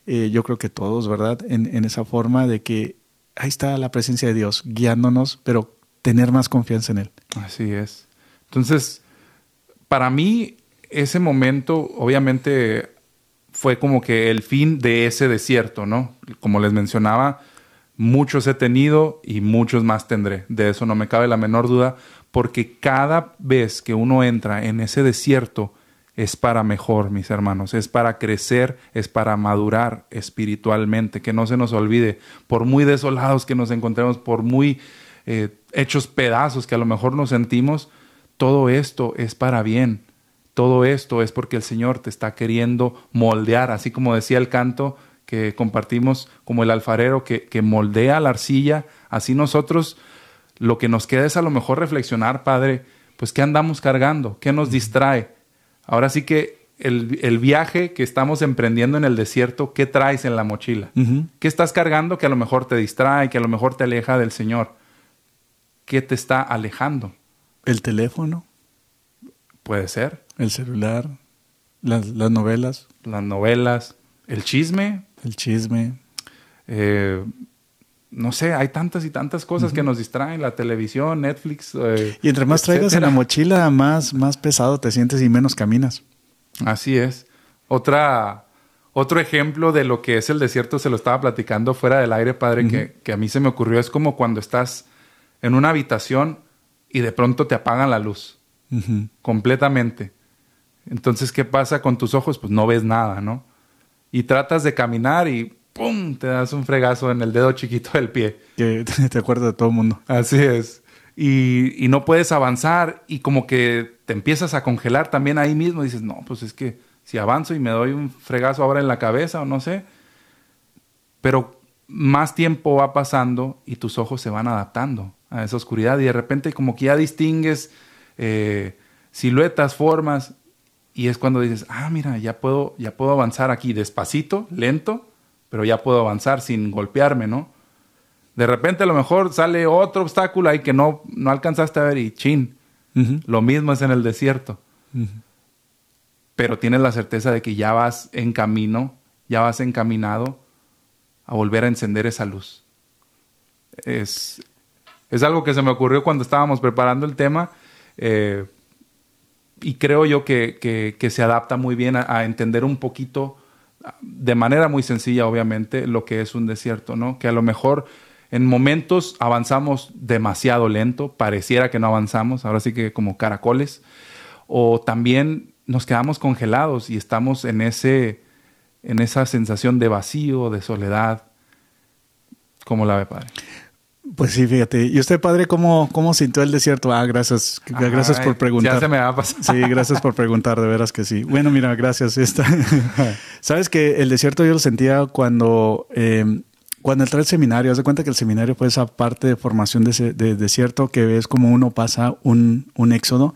eh, yo creo que todos, ¿verdad? En, en, esa forma de que ahí está la presencia de Dios guiándonos, pero tener más confianza en Él. Así es. Entonces, para mí, ese momento, obviamente, fue como que el fin de ese desierto, ¿no? Como les mencionaba, muchos he tenido y muchos más tendré. De eso no me cabe la menor duda, porque cada vez que uno entra en ese desierto, es para mejor, mis hermanos, es para crecer, es para madurar espiritualmente, que no se nos olvide, por muy desolados que nos encontremos, por muy eh, hechos pedazos que a lo mejor nos sentimos, todo esto es para bien. Todo esto es porque el Señor te está queriendo moldear, así como decía el canto que compartimos como el alfarero que, que moldea la arcilla, así nosotros lo que nos queda es a lo mejor reflexionar, Padre, pues qué andamos cargando, qué nos distrae. Ahora sí que el, viaje que estamos emprendiendo en el desierto, ¿qué traes en la mochila? ¿Qué estás cargando que a lo mejor te distrae, que a lo mejor te aleja del Señor? ¿Qué te está alejando? ¿El teléfono? Puede ser. ¿El celular? ¿Las, novelas? Las novelas. ¿El chisme? El chisme. Eh, no sé, hay tantas y tantas cosas que nos distraen, la televisión, Netflix. Eh, y entre más traigas en la mochila, más, más pesado te sientes y menos caminas. Así es. Otra, otro ejemplo de lo que es el desierto, se lo estaba platicando fuera del aire, padre, que, que, a mí se me ocurrió, es como cuando estás en una habitación y de pronto te apagan la luz. Completamente. Entonces, ¿qué pasa con tus ojos? Pues no ves nada, ¿no? Y tratas de caminar y ¡pum! Te das un fregazo en el dedo chiquito del pie. Que te acuerdas de todo el mundo. Así es. Y, y, no puedes avanzar y como que te empiezas a congelar también ahí mismo. Dices, no, pues es que si avanzo y me doy un fregazo ahora en la cabeza o no sé. Pero más tiempo va pasando y tus ojos se van adaptando a esa oscuridad y de repente como que ya distingues eh, siluetas, formas y es cuando dices, ah, mira, ya puedo, ya puedo avanzar aquí despacito, lento, pero ya puedo avanzar sin golpearme, ¿no? De repente a lo mejor sale otro obstáculo ahí que no, no alcanzaste a ver y chin. Lo mismo es en el desierto. Pero tienes la certeza de que ya vas en camino, ya vas encaminado a volver a encender esa luz. Es, es algo que se me ocurrió cuando estábamos preparando el tema. Eh, y creo yo que, que, se adapta muy bien a entender un poquito de manera muy sencilla, obviamente, lo que es un desierto, ¿no? Que a lo mejor en momentos avanzamos demasiado lento, pareciera que no avanzamos, ahora sí que como caracoles, o también nos quedamos congelados y estamos en ese en esa sensación de vacío, de soledad. ¿Cómo la ve, padre? Pues sí, fíjate. ¿Y usted, padre, cómo, cómo sintió el desierto? Ah, gracias. Gracias por preguntar. Ya se me va a pasar. Sí, gracias por preguntar, de veras que sí. Bueno, mira, gracias. Esta. Sabes que el desierto yo lo sentía cuando, eh, cuando entré al seminario. Haz de cuenta que el seminario fue esa parte de formación de, de desierto que ves como uno pasa un, un éxodo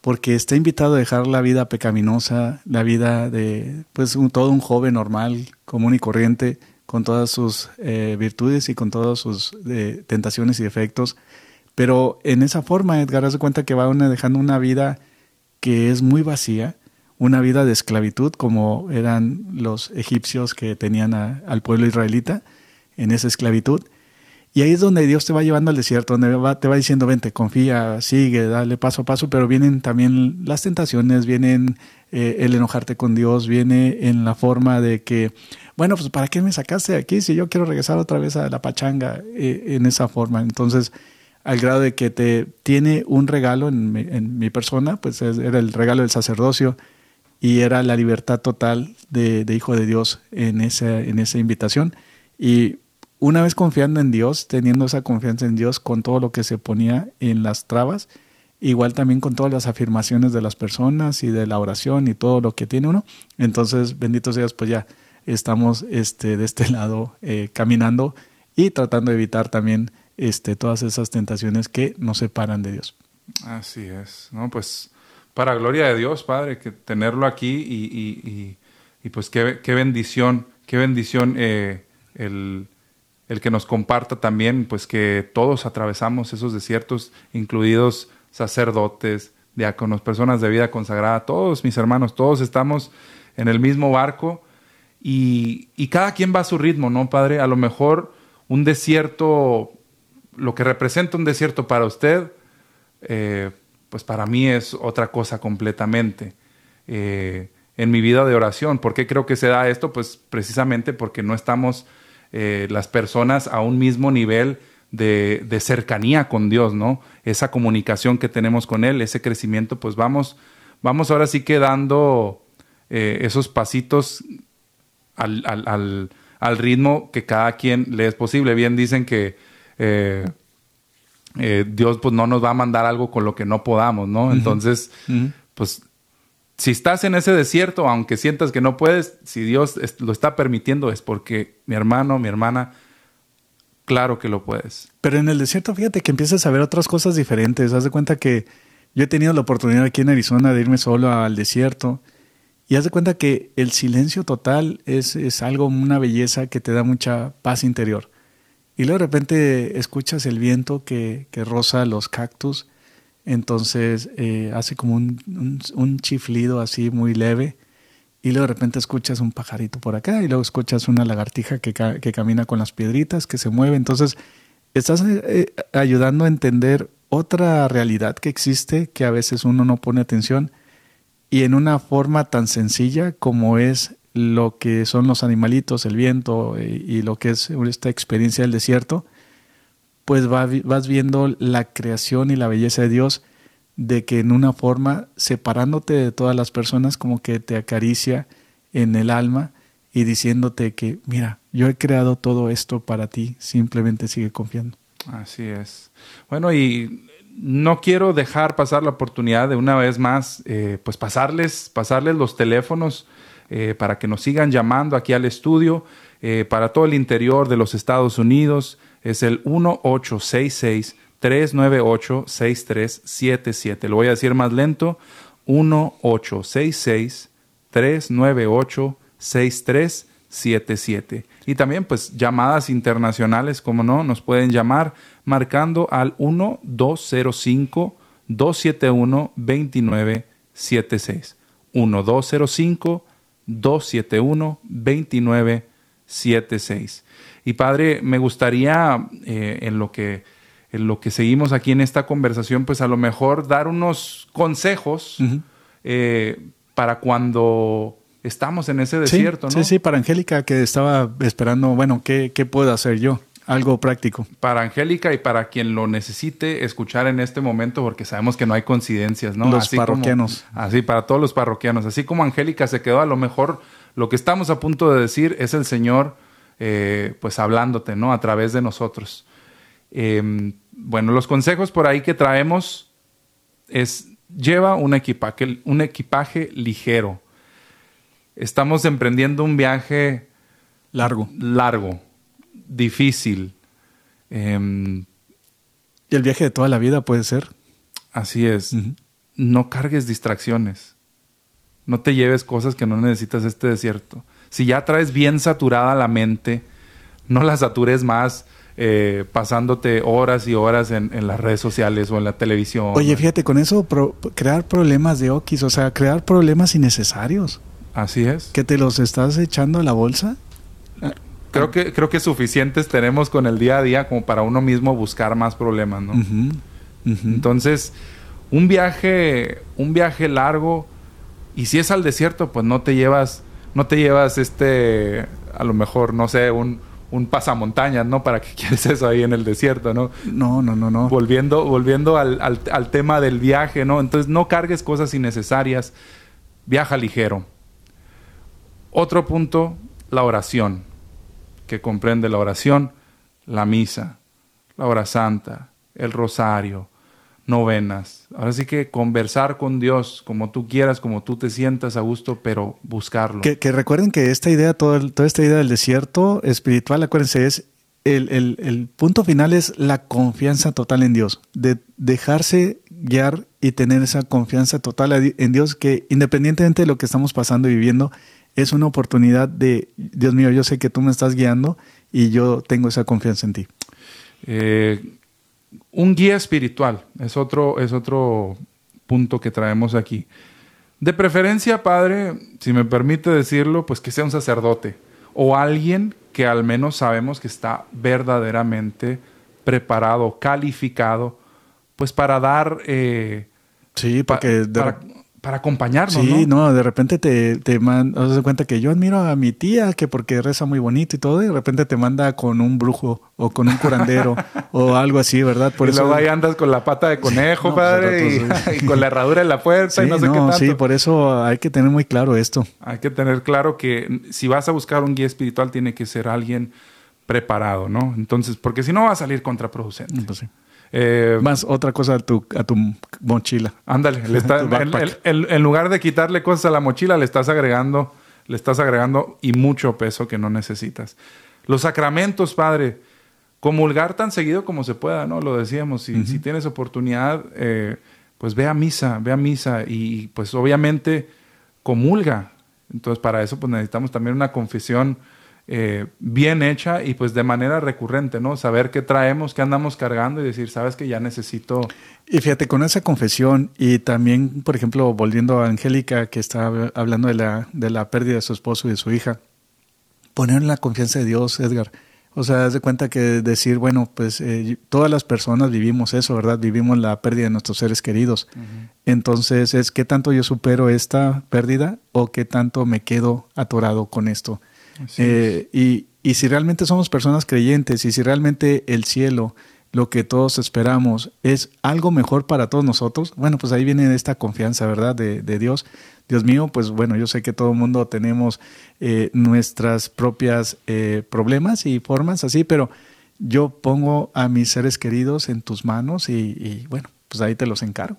porque está invitado a dejar la vida pecaminosa, la vida de pues todo un joven normal, común y corriente, con todas sus eh, virtudes y con todas sus eh, tentaciones y defectos. Pero en esa forma, Edgar, hace cuenta que va dejando una vida que es muy vacía, una vida de esclavitud, como eran los egipcios que tenían al pueblo israelita en esa esclavitud. Y ahí es donde Dios te va llevando al desierto, donde te va diciendo, vente, confía, sigue, dale paso a paso, pero vienen también las tentaciones, vienen eh, el enojarte con Dios, viene en la forma de que, bueno, pues ¿para qué me sacaste de aquí si yo quiero regresar otra vez a la pachanga eh, en esa forma? Entonces, al grado de que te tiene un regalo en mi, en mi persona, pues era el regalo del sacerdocio y era la libertad total de, de hijo de Dios en esa, en esa invitación. Y una vez confiando en Dios, teniendo esa confianza en Dios con todo lo que se ponía en las trabas, igual también con todas las afirmaciones de las personas y de la oración y todo lo que tiene uno. Entonces, benditos Dios, pues ya estamos este, de este lado eh, caminando y tratando de evitar también este, todas esas tentaciones que nos separan de Dios. Así es, ¿no? Pues para gloria de Dios, Padre, que tenerlo aquí y, y, pues qué, qué, bendición, qué bendición eh, el, el que nos comparta también, pues que todos atravesamos esos desiertos, incluidos sacerdotes, diáconos, personas de vida consagrada, todos mis hermanos, todos estamos en el mismo barco y, cada quien va a su ritmo, ¿no, Padre? A lo mejor un desierto, lo que representa un desierto para usted, eh, pues para mí es otra cosa completamente. Eh, en mi vida de oración, ¿por qué creo que se da esto? Pues precisamente porque no estamos eh, las personas a un mismo nivel de, cercanía con Dios, ¿no? Esa comunicación que tenemos con Él, ese crecimiento, pues vamos, vamos ahora sí que dando eh, esos pasitos al, al, ritmo que cada quien le es posible. Bien dicen que, eh, eh, Dios pues no nos va a mandar algo con lo que no podamos, ¿no? Entonces, pues si estás en ese desierto, aunque sientas que no puedes, si Dios lo está permitiendo es porque mi hermano, mi hermana, claro que lo puedes. Pero en el desierto, fíjate que empiezas a ver otras cosas diferentes. Haz de cuenta que yo he tenido la oportunidad aquí en Arizona de irme solo al desierto y haz de cuenta que el silencio total es, es algo, una belleza que te da mucha paz interior. Y luego de repente escuchas el viento que, que roza los cactus, entonces eh, hace como un, un, chiflido así muy leve. Y luego de repente escuchas un pajarito por acá y luego escuchas una lagartija que, que camina con las piedritas, que se mueve. Entonces estás eh, eh, ayudando a entender otra realidad que existe que a veces uno no pone atención y en una forma tan sencilla como es lo que son los animalitos, el viento eh, y, lo que es esta experiencia del desierto, pues vas viendo la creación y la belleza de Dios de que en una forma, separándote de todas las personas, como que te acaricia en el alma y diciéndote que, mira, yo he creado todo esto para ti, simplemente sigue confiando. Así es. Bueno, y no quiero dejar pasar la oportunidad de una vez más, eh, pues pasarles, pasarles los teléfonos eh, para que nos sigan llamando aquí al estudio. Eh, para todo el interior de los Estados Unidos es el 1866 398 6377. Lo voy a decir más lento. 1866 398 6377. Y también pues llamadas internacionales, como no, nos pueden llamar marcando al 1205 271 2976. 1205 271-2976. Y Padre, me gustaría eh, en, lo que, en lo que seguimos aquí en esta conversación, pues a lo mejor dar unos consejos eh, para cuando estamos en ese desierto, ¿no? Sí, sí, para Angélica que estaba esperando, bueno, ¿qué, qué puedo hacer yo? Algo práctico. Para Angélica y para quien lo necesite escuchar en este momento, porque sabemos que no hay coincidencias, ¿no? Los parroquianos. así, para todos los parroquianos. Así como Angélica se quedó, a lo mejor lo que estamos a punto de decir es el Señor, eh, pues hablándote, ¿no? A través de nosotros. Em, bueno, los consejos por ahí que traemos es lleva un equipaje, un equipaje ligero. Estamos emprendiendo un viaje largo. Largo difícil. Em, y el viaje de toda la vida puede ser. Así es. No cargues distracciones. No te lleves cosas que no necesitas este desierto. Si ya traes bien saturada la mente, no la satures más eh, pasándote horas y horas en, las redes sociales o en la televisión. Oye, fíjate, con eso crear problemas de Okis, o sea, crear problemas innecesarios. Así es. Que te los estás echando a la bolsa creo que, creo que suficientes tenemos con el día a día como para uno mismo buscar más problemas, ¿no? Entonces, un viaje, un viaje largo, y si es al desierto, pues no te llevas, no te llevas este, a lo mejor, no sé, un, un pasamontañas, ¿no? ¿Para qué quieres eso ahí en el desierto, no? No, no, no, no. Volviendo, volviendo al, al, al tema del viaje, ¿no? Entonces no cargues cosas innecesarias, viaja ligero. Otro punto, la oración que comprende la oración, la misa, la hora santa, el rosario, novenas. Ahora sí que conversar con Dios como tú quieras, como tú te sientas a gusto, pero buscarlo. Que, recuerden que esta idea, toda, toda esta idea del desierto espiritual, acuérdense, es el, el, punto final es la confianza total en Dios, de dejarse guiar y tener esa confianza total en Dios que independientemente de lo que estamos pasando y viviendo, es una oportunidad de, Dios mío, yo sé que tú me estás guiando y yo tengo esa confianza en ti. Eh, un guía espiritual es otro, es otro punto que traemos aquí. De preferencia, padre, si me permite decirlo, pues que sea un sacerdote o alguien que al menos sabemos que está verdaderamente preparado, calificado, pues para dar... Eh, sí, porque para acompañarnos. Sí, ¿no? de repente te, te das cuenta que yo admiro a mi tía, que porque reza muy bonito y todo, y de repente te manda con un brujo o con un curandero o algo así, ¿verdad? Por y luego ahí andas con la pata de conejo, padre, y, con la herradura en la puerta y no sé qué tanto. Sí, por eso hay que tener muy claro esto. Hay que tener claro que si vas a buscar un guía espiritual tiene que ser alguien preparado, ¿no? Entonces, porque si no va a salir contraproducente. Pues Eh, Más otra cosa a tu, a tu mochila. Ándale, en, lugar de quitarle cosas a la mochila, le estás agregando, le estás agregando y mucho peso que no necesitas. Los sacramentos, Padre, comulgar tan seguido como se pueda, ¿no? Lo decíamos, si, si tienes oportunidad, eh, pues ve a misa, ve a misa y pues obviamente comulga. Entonces para eso pues necesitamos también una confesión eh, bien hecha y pues de manera recurrente, ¿no? Saber qué traemos, qué andamos cargando y decir, sabes que ya necesito... Y fíjate, con esa confesión y también, por ejemplo, volviendo a Angélica que está hablando de la, de la pérdida de su esposo y de su hija, poner en la confianza de Dios, Edgar. O sea, haz de cuenta que decir, bueno, pues eh, todas las personas vivimos eso, ¿verdad? Vivimos la pérdida de nuestros seres queridos. Entonces, es qué tanto yo supero esta pérdida o qué tanto me quedo atorado con esto. Eh, y, y si realmente somos personas creyentes y si realmente el cielo, lo que todos esperamos, es algo mejor para todos nosotros, bueno, pues ahí viene esta confianza, ¿verdad? De, de Dios. Dios mío, pues bueno, yo sé que todo el mundo tenemos eh, nuestras propias eh, problemas y formas así, pero yo pongo a mis seres queridos en tus manos y, y bueno, pues ahí te los encargo.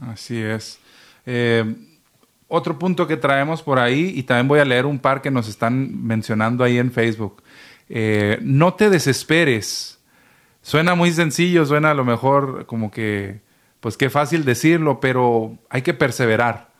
Así es. Eh, otro punto que traemos por ahí, y también voy a leer un par que nos están mencionando ahí en Facebook. Eh, no te desesperes. Suena muy sencillo, suena a lo mejor como que, pues qué fácil decirlo, pero hay que perseverar.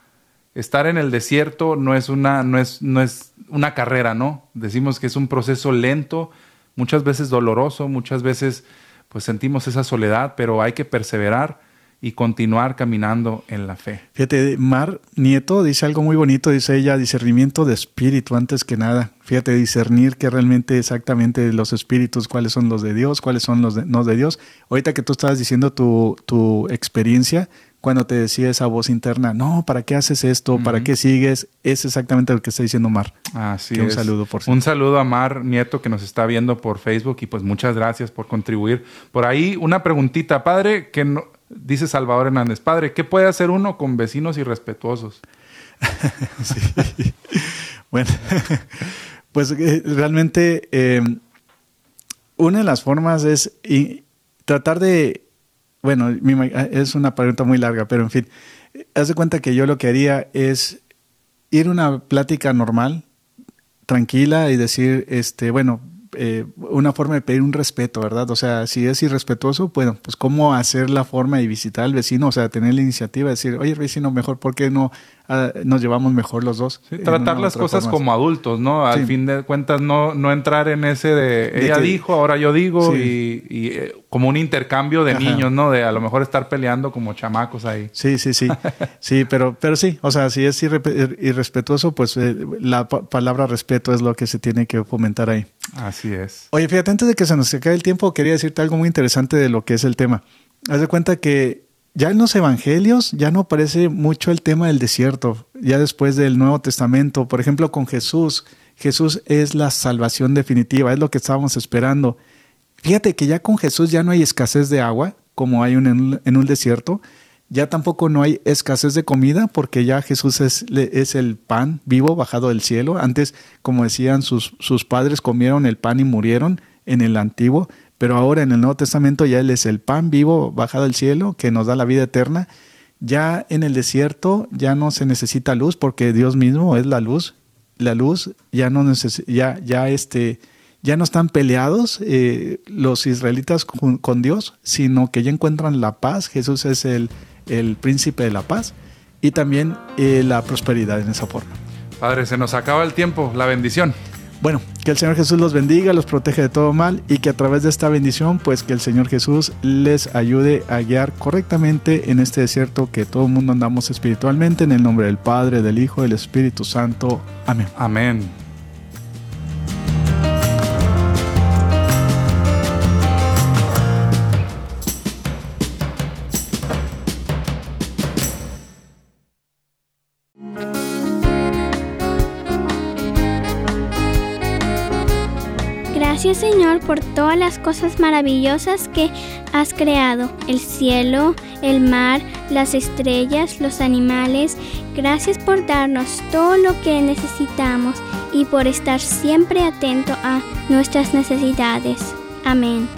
Estar en el desierto no es una, no es, no es una carrera, ¿no? Decimos que es un proceso lento, muchas veces doloroso, muchas veces pues sentimos esa soledad, pero hay que perseverar y continuar caminando en la fe. Fíjate, Mar Nieto dice algo muy bonito, dice ella, discernimiento de espíritu antes que nada. Fíjate, discernir que realmente exactamente los espíritus, cuáles son los de Dios, cuáles son los de, no de Dios. Ahorita que tú estabas diciendo tu, tu experiencia, cuando te decía esa voz interna, no, ¿para qué haces esto? ¿Para qué sigues? Es exactamente lo que está diciendo Mar. Así es. Un saludo, por Un saludo a Mar Nieto que nos está viendo por Facebook y pues muchas gracias por contribuir. Por ahí una preguntita, padre, que no, Dice Salvador Hernández, padre, ¿qué puede hacer uno con vecinos irrespetuosos? Bueno, pues eh, realmente em, una de las formas es tratar de, bueno, es una pregunta muy larga, pero en fin, haz de cuenta que yo lo que haría es ir a una plática normal, tranquila y decir, este, bueno, eh, una forma de pedir un respeto, ¿verdad? O sea, si es irrespetuoso, bueno, pues cómo hacer la forma de visitar al vecino, o sea, tener la iniciativa de decir, oye, vecino, mejor, ¿por qué no Ah, nos llevamos mejor los dos. tratar las cosas como adultos, ¿no? Al fin de cuentas, no, no entrar en ese de, ella dijo, ahora yo digo, y, eh, como un intercambio de niños, ¿no? De a lo mejor estar peleando como chamacos ahí. Sí, sí, sí. sí, pero, pero sí, o sea, si es irrespetuoso, pues eh, la palabra respeto es lo que se tiene que fomentar ahí. Así es. Oye, fíjate, antes de que se nos acabe el tiempo, quería decirte algo muy interesante de lo que es el tema. Haz de cuenta que ya en los evangelios ya no aparece mucho el tema del desierto, ya después del Nuevo Testamento, por ejemplo con Jesús, Jesús es la salvación definitiva, es lo que estábamos esperando. Fíjate que ya con Jesús ya no hay escasez de agua, como hay en, un desierto, ya tampoco no hay escasez de comida, porque ya Jesús es, el pan vivo bajado del cielo. Antes, como decían, sus padres comieron el pan y murieron en el antiguo, pero ahora en el Nuevo Testamento ya Él es el pan vivo bajado del cielo que nos da la vida eterna. Ya en el desierto ya no se necesita luz porque Dios mismo es la luz. La luz ya no ya, ya este, ya no están peleados eh, los israelitas con, Dios, sino que ya encuentran la paz. Jesús es el, el príncipe de la paz y también eh, la prosperidad en esa forma. Padre, se nos acaba el tiempo. La bendición. Bueno, que el Señor Jesús los bendiga, los protege de todo mal y que a través de esta bendición, pues que el Señor Jesús les ayude a guiar correctamente en este desierto que todo el mundo andamos espiritualmente, en el nombre del Padre, del Hijo, del Espíritu Santo. Amén. Amén. Señor por todas las cosas maravillosas que has creado, el cielo, el mar, las estrellas, los animales. Gracias por darnos todo lo que necesitamos y por estar siempre atento a nuestras necesidades. Amén.